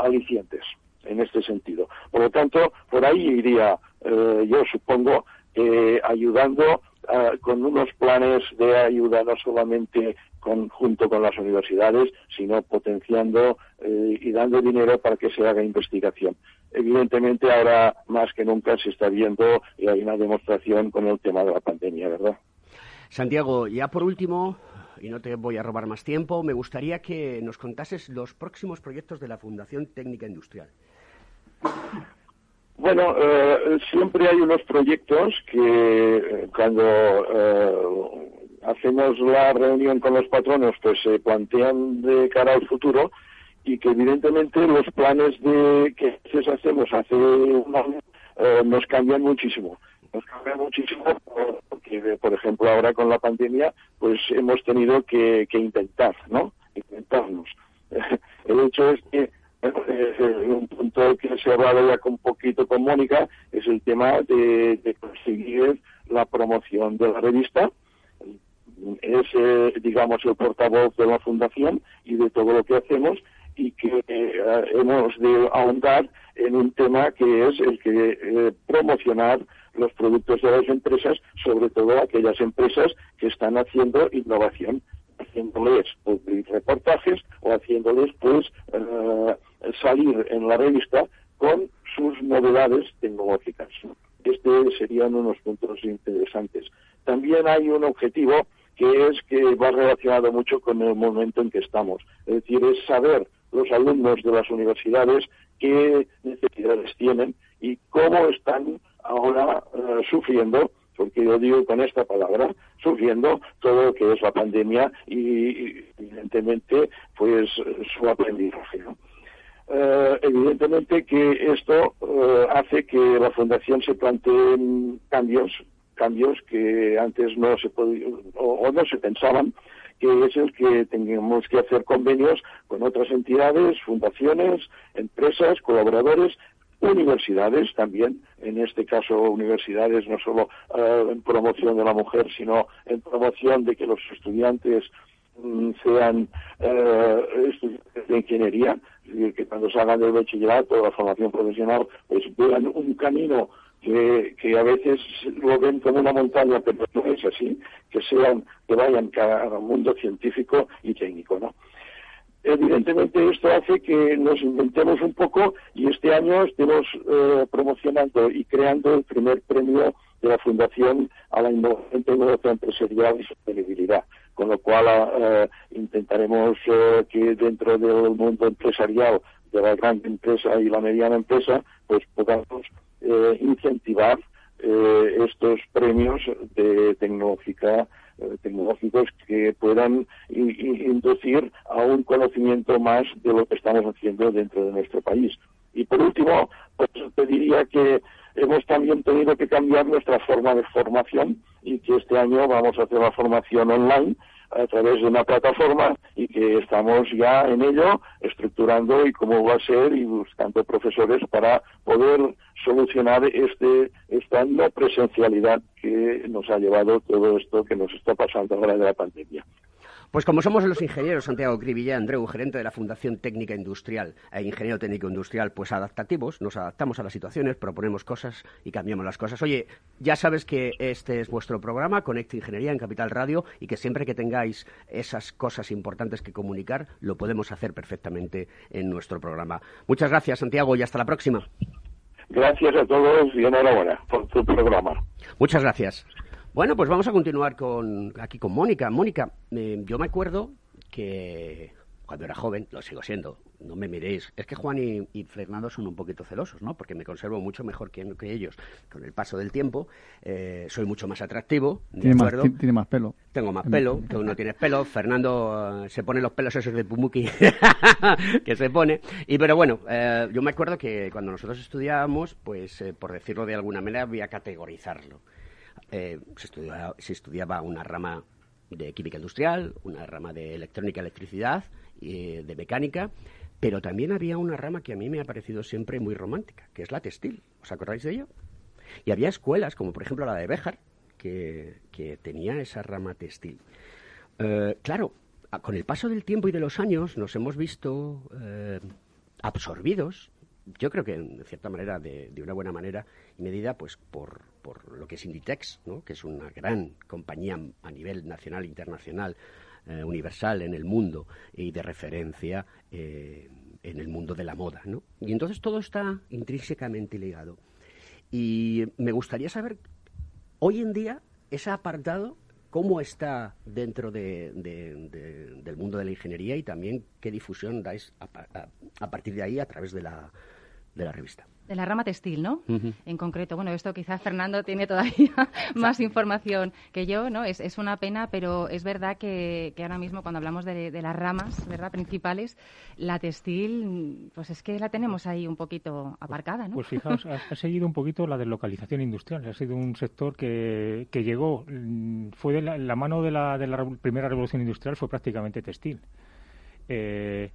alicientes en este sentido. Por lo tanto, por ahí iría, eh, yo supongo, eh, ayudando ah, con unos planes de ayuda no solamente con, junto con las universidades, sino potenciando y dando dinero para que se haga investigación evidentemente ahora más que nunca se está viendo y hay una demostración con el tema de la pandemia, ¿verdad? Santiago, ya por último, y no te voy a robar más tiempo, me gustaría que nos contases los próximos proyectos de la Fundación Técnica Industrial. Bueno, eh, siempre hay unos proyectos que eh, cuando eh, hacemos la reunión con los patronos, pues se plantean de cara al futuro y que evidentemente los planes de que hacemos hace un año eh, nos cambian muchísimo. Nos cambian muchísimo porque, por ejemplo, ahora con la pandemia, pues hemos tenido que, que intentar, ¿no? Intentarnos. El hecho es que un punto que se ha hablado ya un poquito con Mónica es el tema de, de conseguir la promoción de la revista. Es, eh, digamos, el portavoz de la fundación y de todo lo que hacemos y que eh, hemos de ahondar en un tema que es el que eh, promocionar los productos de las empresas, sobre todo aquellas empresas que están haciendo innovación, haciéndoles pues, reportajes o haciéndoles pues eh, salir en la revista con sus novedades tecnológicas. Este serían unos puntos interesantes. También hay un objetivo que es que va relacionado mucho con el momento en que estamos. Es decir, es saber los alumnos de las universidades qué necesidades tienen y cómo están ahora eh, sufriendo, porque yo digo con esta palabra, sufriendo todo lo que es la pandemia y, evidentemente pues su aprendizaje. Eh, evidentemente que esto eh, hace que la fundación se planteen cambios cambios que antes no se podían o no se pensaban que es el que tengamos que hacer convenios con otras entidades, fundaciones, empresas, colaboradores, universidades también, en este caso universidades no solo eh, en promoción de la mujer, sino en promoción de que los estudiantes mm, sean eh, estudiantes de ingeniería, que cuando salgan del bachillerato o la formación profesional, pues vean un camino que, que a veces lo ven como una montaña, pero no es así, que sean, que vayan al mundo científico y técnico, ¿no? Evidentemente esto hace que nos inventemos un poco y este año estemos eh, promocionando y creando el primer premio de la Fundación a la innovación tecnológica empresarial y sostenibilidad, con lo cual eh, intentaremos eh, que dentro del mundo empresarial de la gran empresa y la mediana empresa, pues podamos eh, incentivar eh, estos premios de tecnológica tecnológicos que puedan inducir a un conocimiento más de lo que estamos haciendo dentro de nuestro país. Y por último, pues te diría que hemos también tenido que cambiar nuestra forma de formación y que este año vamos a hacer la formación online a través de una plataforma y que estamos ya en ello estructurando y cómo va a ser y buscando profesores para poder solucionar este esta no presencialidad que nos ha llevado todo esto que nos está pasando ahora de la pandemia. Pues como somos los ingenieros Santiago Cribilla, Andreu, gerente de la Fundación Técnica Industrial e ingeniero técnico industrial, pues adaptativos, nos adaptamos a las situaciones, proponemos cosas y cambiamos las cosas. Oye, ya sabes que este es vuestro programa, Conecta Ingeniería en Capital Radio, y que siempre que tengáis esas cosas importantes que comunicar, lo podemos hacer perfectamente en nuestro programa. Muchas gracias, Santiago, y hasta la próxima. Gracias a todos y enhorabuena por tu programa. Muchas gracias. Bueno, pues vamos a continuar con aquí con Mónica. Mónica, eh, yo me acuerdo que cuando era joven, lo sigo siendo, no me miréis, es que Juan y, y Fernando son un poquito celosos, ¿no? Porque me conservo mucho mejor que, que ellos. Con el paso del tiempo, eh, soy mucho más atractivo, ¿de Tiene más, acuerdo? tiene más pelo. Tengo más pelo, tú no tienes pelo. Fernando eh, se pone los pelos esos de Pumuki que se pone. Y pero bueno, eh, yo me acuerdo que cuando nosotros estudiábamos, pues eh, por decirlo de alguna manera, había que categorizarlo. Eh, se, estudiaba, se estudiaba una rama de química industrial, una rama de electrónica, electricidad, eh, de mecánica, pero también había una rama que a mí me ha parecido siempre muy romántica, que es la textil. ¿Os acordáis de ello? Y había escuelas, como por ejemplo la de Béjar, que, tenía esa rama textil. Eh, claro, con el paso del tiempo y de los años nos hemos visto eh, absorbidos, yo creo que en cierta manera, de, de una buena manera y medida, pues por, por lo que es Inditex, ¿no? que es una gran compañía a nivel nacional internacional, eh, universal en el mundo y de referencia eh, en el mundo de la moda. ¿no? Y entonces todo está intrínsecamente ligado. Y me gustaría saber, hoy en día, ese apartado, cómo está dentro de- de- de- del mundo de la ingeniería y también qué difusión dais a, a- a partir de ahí a través de la, de la revista. De la rama textil, ¿no? En concreto, bueno, esto quizás Fernando tiene todavía más información que yo, ¿no? Es, es una pena, pero es verdad que, que ahora mismo cuando hablamos de, de las ramas, ¿verdad?, principales, la textil, pues es que la tenemos ahí un poquito aparcada, ¿no? Pues fijaos, ha, ha seguido un poquito la deslocalización industrial. Ha sido un sector que, que llegó, mm, fue de la, la mano de la, de la primera revolución industrial, fue prácticamente textil. Eh,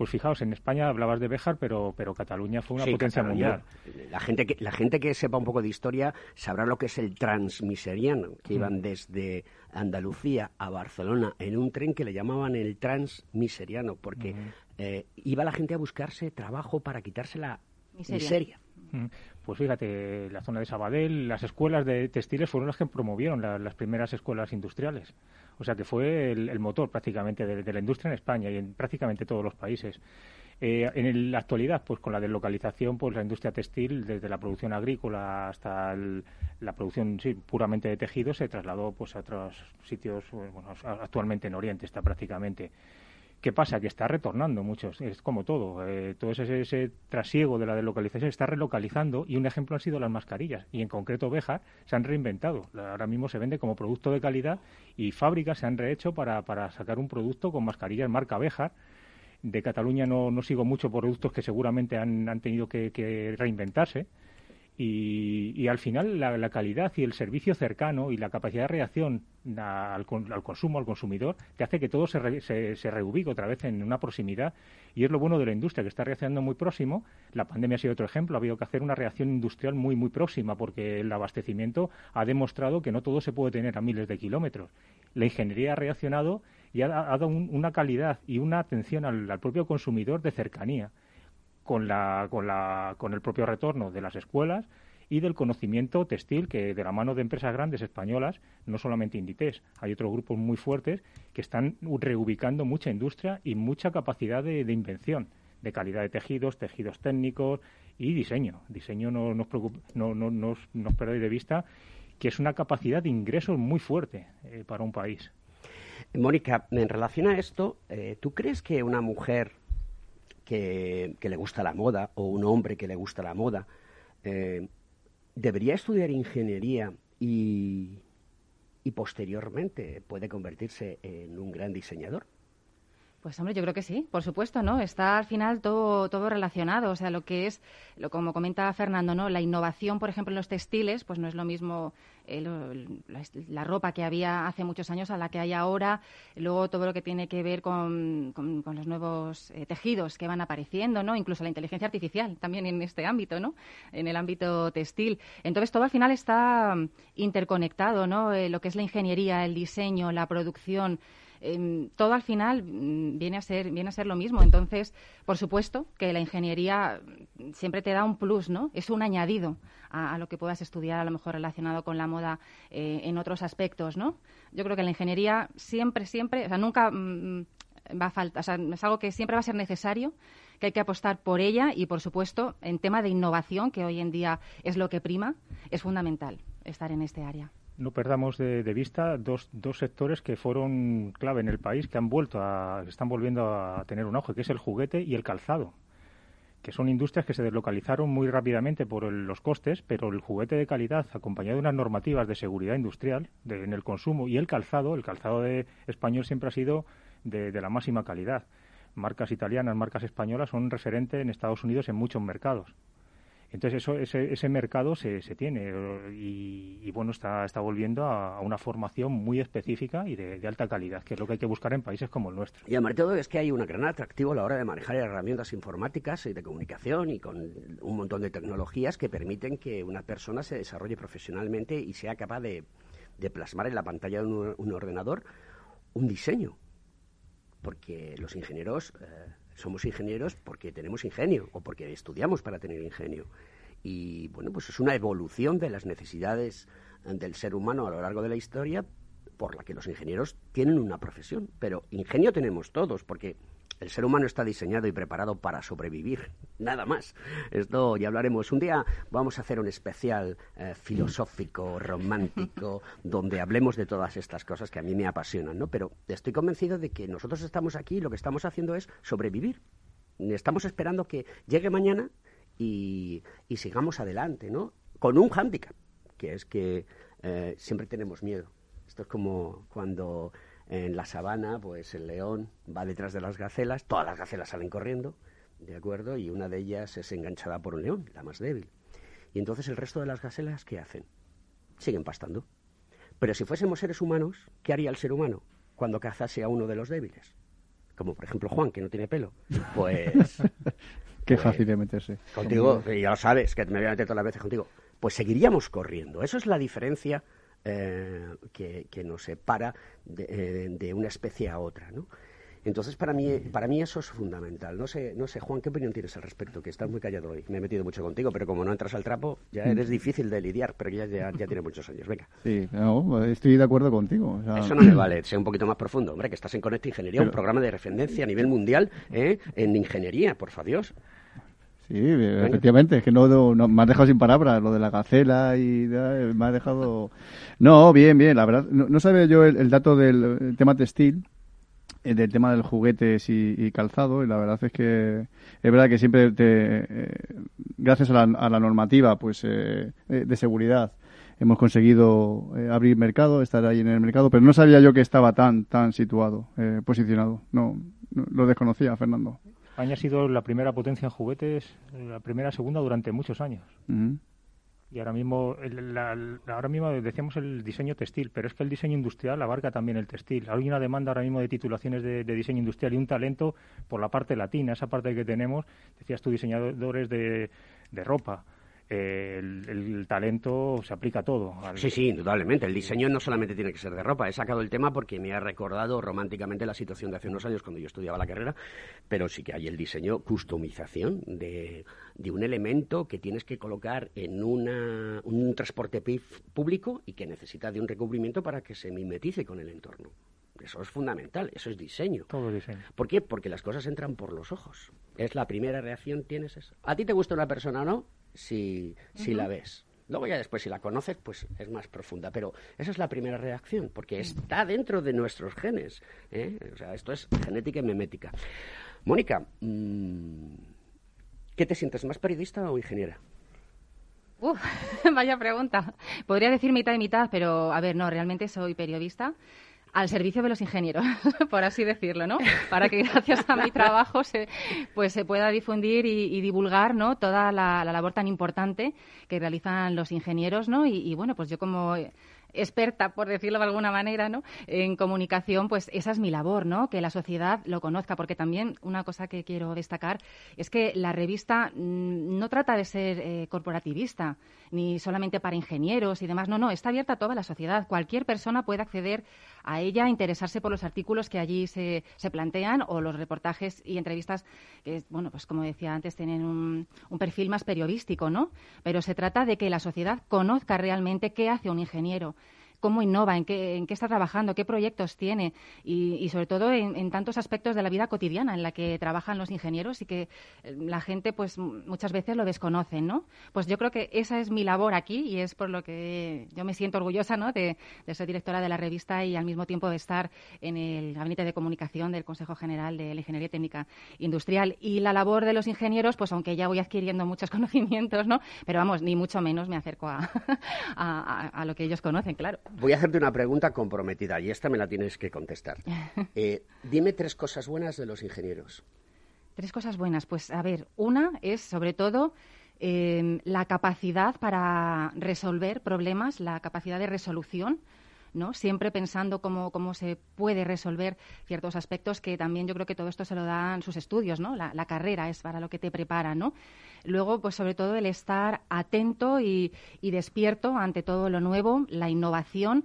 pues fijaos, en España hablabas de Béjar, pero, pero Cataluña fue una Sí, potencia Cataluña. mundial. La gente, que, la gente que sepa un poco de historia sabrá lo que es el transmiseriano, que Mm. iban desde Andalucía a Barcelona en un tren que le llamaban el transmiseriano, porque eh, iba la gente a buscarse trabajo para quitarse la Miseria. miseria. Mm. Pues fíjate, la zona de Sabadell, las escuelas de textiles fueron las que promovieron la- las primeras escuelas industriales. O sea que fue el, motor prácticamente de, la industria en España y en prácticamente todos los países. Eh, en la actualidad, pues con la deslocalización, pues la industria textil, desde la producción agrícola hasta la producción sí, puramente de tejidos, se trasladó pues a otros sitios, bueno, a- actualmente en Oriente está prácticamente. ¿Qué pasa? Que está retornando muchos, es como todo. eh, todo ese, ese trasiego de la deslocalización está relocalizando y un ejemplo han sido las mascarillas. Y en concreto Béjar se han reinventado. Ahora mismo se vende como producto de calidad y fábricas se han rehecho para, para sacar un producto con mascarillas marca Béjar. De Cataluña no, no sigo mucho productos que seguramente han, han tenido que reinventarse. Y, y al final la, calidad y el servicio cercano y la capacidad de reacción al, al consumo, al consumidor, te hace que todo se, re- se, se reubique otra vez en una proximidad. Y es lo bueno de la industria, que está reaccionando muy próximo. La pandemia ha sido otro ejemplo. Ha habido que hacer una reacción industrial muy, muy próxima, porque el abastecimiento ha demostrado que no todo se puede tener a miles de kilómetros. La ingeniería ha reaccionado y ha, ha dado un- una calidad y una atención al- al propio consumidor de cercanía con, la, con, la, con el propio retorno de las escuelas y del conocimiento textil que de la mano de empresas grandes españolas, no solamente Inditex, hay otros grupos muy fuertes que están reubicando mucha industria y mucha capacidad de, de invención, de calidad de tejidos, tejidos técnicos y diseño. Diseño no nos no, no, no perdáis de vista que es una capacidad de ingresos muy fuerte eh, para un país. Mónica, en relación a esto, eh, ¿tú crees que una mujer que, le gusta la moda o un hombre que le gusta la moda eh, debería estudiar ingeniería y, y posteriormente puede convertirse en un gran diseñador? Pues hombre, yo creo que sí, por supuesto, ¿no? Está al final todo, todo relacionado. O sea, lo que es, lo, como comenta Fernando, ¿no? La innovación, por ejemplo, en los textiles, pues no es lo mismo eh, la, ropa que había hace muchos años a la que hay ahora. Luego todo lo que tiene que ver con, con- los nuevos eh, tejidos que van apareciendo, ¿no? Incluso la inteligencia artificial también en este ámbito, ¿no? En el ámbito textil. Entonces todo al final está interconectado, ¿no? Eh, lo que es la ingeniería, el diseño, la producción em, todo al final mm, viene a ser viene a ser lo mismo. Entonces por supuesto que la ingeniería mm, siempre te da un plus no es un añadido a, lo que puedas estudiar a lo mejor relacionado con la moda eh, en otros aspectos no yo creo que la ingeniería siempre siempre o sea nunca mm, va a faltar o sea es algo que siempre va a ser necesario que hay que apostar por ella y por supuesto en tema de innovación que hoy en día es lo que prima es fundamental estar en este área no perdamos de, vista dos, dos sectores que fueron clave en el país, que han vuelto a, están volviendo a tener un auge, que es el juguete y el calzado, que son industrias que se deslocalizaron muy rápidamente por los costes, pero el juguete de calidad, acompañado de unas normativas de seguridad industrial de- en el consumo, y el calzado, el calzado de español siempre ha sido de, la máxima calidad. Marcas italianas, marcas españolas son referente en Estados Unidos en muchos mercados. Entonces eso, ese, ese mercado se, se tiene eh, y, bueno está, volviendo a, una formación muy específica y de, alta calidad, que es lo que hay que buscar en países como el nuestro. Y además de todo es que hay un gran atractivo a la hora de manejar herramientas informáticas y de comunicación y con un montón de tecnologías que permiten que una persona se desarrolle profesionalmente y sea capaz de, de plasmar en la pantalla de un, un ordenador un diseño. Porque los ingenieros eh, somos ingenieros porque tenemos ingenio o porque estudiamos para tener ingenio. Y bueno, pues es una evolución de las necesidades eh, del ser humano a lo largo de la historia por la que los ingenieros tienen una profesión. Pero ingenio tenemos todos, porque el ser humano está diseñado y preparado para sobrevivir, nada más. Esto ya hablaremos. Un día vamos a hacer un especial eh, filosófico, romántico, donde hablemos de todas estas cosas que a mí me apasionan, ¿no? Pero estoy convencido de que nosotros estamos aquí y lo que estamos haciendo es sobrevivir. Estamos esperando que llegue mañana y, sigamos adelante, ¿no? Con un hándicap, que es que eh, siempre tenemos miedo. Esto es como cuando en la sabana, pues el león va detrás de las gacelas, todas las gacelas salen corriendo, ¿de acuerdo? Y una de ellas es enganchada por un león, la más débil. Y entonces el resto de las gacelas, ¿qué hacen? Siguen pastando. Pero si fuésemos seres humanos, ¿qué haría el ser humano cuando cazase a uno de los débiles? Como por ejemplo Juan, que no tiene pelo. Pues Qué fácil de meterse. contigo, ya lo sabes, que me voy a meter todas las veces contigo, pues seguiríamos corriendo. Eso es la diferencia eh, que, que nos separa de, eh, de una especie a otra, ¿no? Entonces, para mí, para mí eso es fundamental. No sé, no sé, Juan, ¿qué opinión tienes al respecto? Que estás muy callado hoy. Me he metido mucho contigo, pero como no entras al trapo, ya eres difícil de lidiar, pero ya, ya, ya tiene muchos años. Venga. Sí, no, estoy de acuerdo contigo. o sea, Eso no me vale, sea un poquito más profundo, hombre, que estás en Conecta Ingeniería, un programa de referencia a nivel mundial ¿eh? en ingeniería, por favor. Sí, efectivamente, es que no, no- me has dejado sin palabras lo de la gacela y ya, me has dejado... No, bien, bien, la verdad, no, no sabía yo el, el dato del el tema textil, eh, del tema del juguetes y, y calzado, y la verdad es que es verdad que siempre, te, eh, gracias a la, a la normativa pues eh, eh, de seguridad, hemos conseguido eh, abrir mercado, estar ahí en el mercado, pero no sabía yo que estaba tan, tan situado, eh, posicionado. No, no, lo desconocía, Fernando. España ha sido la primera potencia en juguetes, la primera, segunda durante muchos años. Y ahora mismo, el- la- la- ahora mismo decíamos el diseño textil, pero es que el diseño industrial abarca también el textil. Hay una demanda ahora mismo de titulaciones de, de diseño industrial y un talento por la parte latina, esa parte que tenemos. Decías tú, diseñadores de, de ropa. El, talento se aplica a todo. Sí, sí, indudablemente. El diseño no solamente tiene que ser de ropa. He sacado el tema porque me ha recordado románticamente la situación de hace unos años cuando yo estudiaba la carrera, pero sí que hay el diseño, customización de, un elemento que tienes que colocar en una, un transporte público y que necesita de un recubrimiento para que se mimetice con el entorno. Eso es fundamental, eso es diseño. Todo diseño. ¿Por qué? Porque las cosas entran por los ojos. Es la primera reacción, tienes eso. ¿A ti te gusta una persona o no? Si, si la ves. Luego ya después, si la conoces, pues es más profunda. Pero esa es la primera reacción, porque está dentro de nuestros genes. ¿eh? O sea, esto es genética y memética. Mónica, mm, ¿qué te sientes, más periodista o ingeniera? Uf, vaya pregunta. Podría decir mitad y mitad, pero a ver, no, realmente soy periodista. Al servicio de los ingenieros, por así decirlo, ¿no? Para que gracias a mi trabajo se, pues se pueda difundir y, divulgar, ¿no? Toda la, la labor tan importante que realizan los ingenieros, ¿no? Y, y bueno, pues yo como experta, por decirlo de alguna manera, ¿no? en comunicación, pues esa es mi labor, ¿no? que la sociedad lo conozca, porque también una cosa que quiero destacar es que la revista mm, no trata de ser eh, corporativista, ni solamente para ingenieros y demás, no, no, está abierta a toda la sociedad. Cualquier persona puede acceder a ella, interesarse por los artículos que allí se, se plantean o los reportajes y entrevistas que, bueno, pues como decía antes, tienen un, un perfil más periodístico, ¿no? Pero se trata de que la sociedad conozca realmente qué hace un ingeniero cómo innova, en qué, en qué está trabajando, qué proyectos tiene y, sobre todo en, tantos aspectos de la vida cotidiana en la que trabajan los ingenieros y que eh, la gente pues muchas veces lo desconoce, ¿no? Pues yo creo que esa es mi labor aquí y es por lo que yo me siento orgullosa, ¿no? De, ser directora de la revista y al mismo tiempo de estar en el gabinete de comunicación del Consejo General de la Ingeniería Técnica Industrial y la labor de los ingenieros, pues aunque ya voy adquiriendo muchos conocimientos, ¿no? Pero vamos, ni mucho menos me acerco a lo que ellos conocen, claro. Voy a hacerte una pregunta comprometida y esta me la tienes que contestar. Eh, dime tres cosas buenas de los ingenieros. Tres cosas buenas. Pues a ver, una es sobre todo eh, la capacidad para resolver problemas, la capacidad de resolución. ¿No? Siempre pensando cómo, cómo, se puede resolver ciertos aspectos que también yo creo que todo esto se lo dan sus estudios, ¿no? La, carrera es para lo que te prepara, ¿no? Luego, pues sobre todo el estar atento y, y despierto ante todo lo nuevo, la innovación,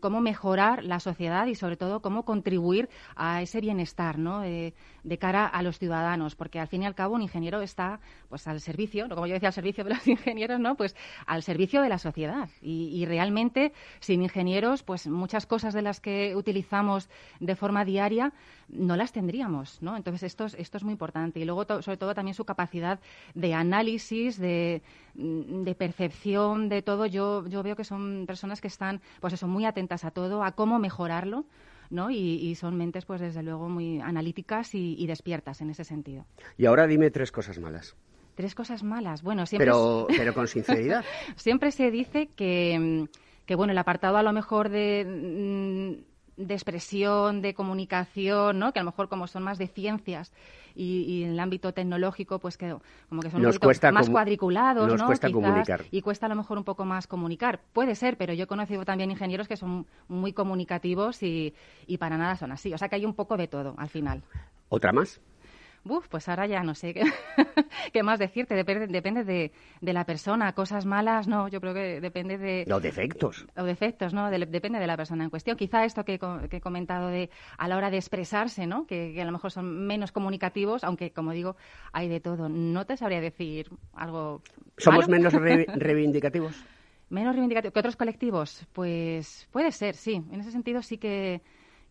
cómo mejorar la sociedad y sobre todo cómo contribuir a ese bienestar, ¿no? De, cara a los ciudadanos, porque al fin y al cabo un ingeniero está, pues al servicio, como yo decía, al servicio de los ingenieros, ¿no? Pues al servicio de la sociedad y, realmente sin ingenieros, pues muchas cosas de las que utilizamos de forma diaria no las tendríamos, ¿no? Entonces esto es, esto es muy importante y luego to, sobre todo también su capacidad de análisis, de, de, percepción, de todo. Yo, yo veo que son personas que están, pues eso, muy atentas a todo, a cómo mejorarlo. ¿no? Y, y, son mentes, pues desde luego, muy analíticas y, y, despiertas en ese sentido. Y ahora dime tres cosas malas. Tres cosas malas. Bueno, siempre. Pero, pero con sinceridad. siempre se dice que, que, bueno, el apartado a lo mejor de de expresión, de comunicación, ¿no? que a lo mejor como son más de ciencias y, y en el ámbito tecnológico, pues que como que son nos más cuadriculados, nos ¿no? Cuesta Quizás, comunicar. Y cuesta a lo mejor un poco más comunicar. Puede ser, pero yo he conocido también ingenieros que son muy comunicativos y, y para nada son así. O sea que hay un poco de todo al final. ¿Otra más? Uf, pues ahora ya no sé qué, qué más decirte. Depende, depende de, de, la persona. Cosas malas, no. Yo creo que depende de. Los defectos. O defectos, ¿no? De, depende de la persona en cuestión. Quizá esto que, que, he comentado de a la hora de expresarse, ¿no? Que, que, a lo mejor son menos comunicativos, aunque, como digo, hay de todo. No te sabría decir algo. ¿Somos malo? menos re reivindicativos? menos reivindicativos que otros colectivos. Pues puede ser, sí. En ese sentido sí que,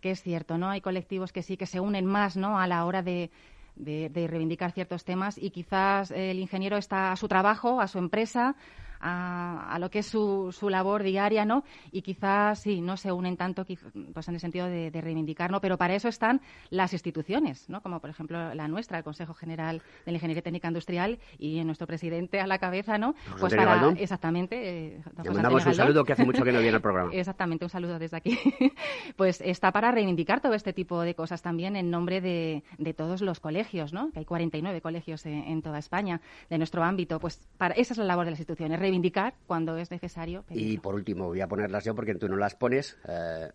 que es cierto, ¿no? Hay colectivos que sí que se unen más, ¿no? A la hora de de, de, reivindicar ciertos temas y quizás el ingeniero está a su trabajo, a su empresa, a, a lo que es su, su, labor diaria, ¿no? Y quizás sí, no se unen tanto pues en el sentido de, de, reivindicar, ¿no? Pero para eso están las instituciones, ¿no? Como por ejemplo la nuestra, el Consejo General de la Ingeniería Técnica Industrial y nuestro presidente a la cabeza, ¿no? José Pues para Galdón. exactamente. Eh, Le mandamos un saludo que hace mucho que no viene al programa. exactamente, un saludo desde aquí. pues está para reivindicar todo este tipo de cosas también en nombre de, de todos los colegios, ¿no? Que hay 49 colegios en, en, toda España de nuestro ámbito. Pues para esa es la labor de las instituciones reivindicar cuando es necesario. Pedirlo. Y por último, voy a ponerlas yo porque tú no las pones. Eh,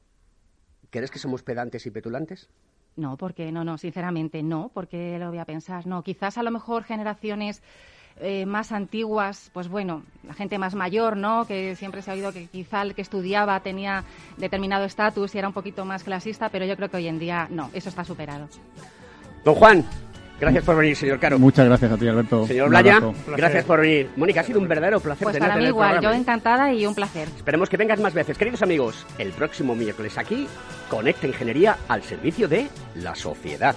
¿Crees que somos pedantes y petulantes? No, porque no, no, sinceramente no, porque lo voy a pensar. No, quizás a lo mejor generaciones eh, más antiguas, pues bueno, la gente más mayor, ¿no? Que siempre se ha oído que quizá el que estudiaba tenía determinado estatus y era un poquito más clasista, pero yo creo que hoy en día no, eso está superado. Don Juan, Gracias por venir, señor Caro. Muchas gracias a ti, Alberto. Señor Blaya, gracias por venir. Mónica, ha sido un verdadero placer pues tenerte para mí igual, yo encantada y un placer. Esperemos que vengas más veces. Queridos amigos, el próximo miércoles aquí, Conecta Ingeniería al servicio de la sociedad.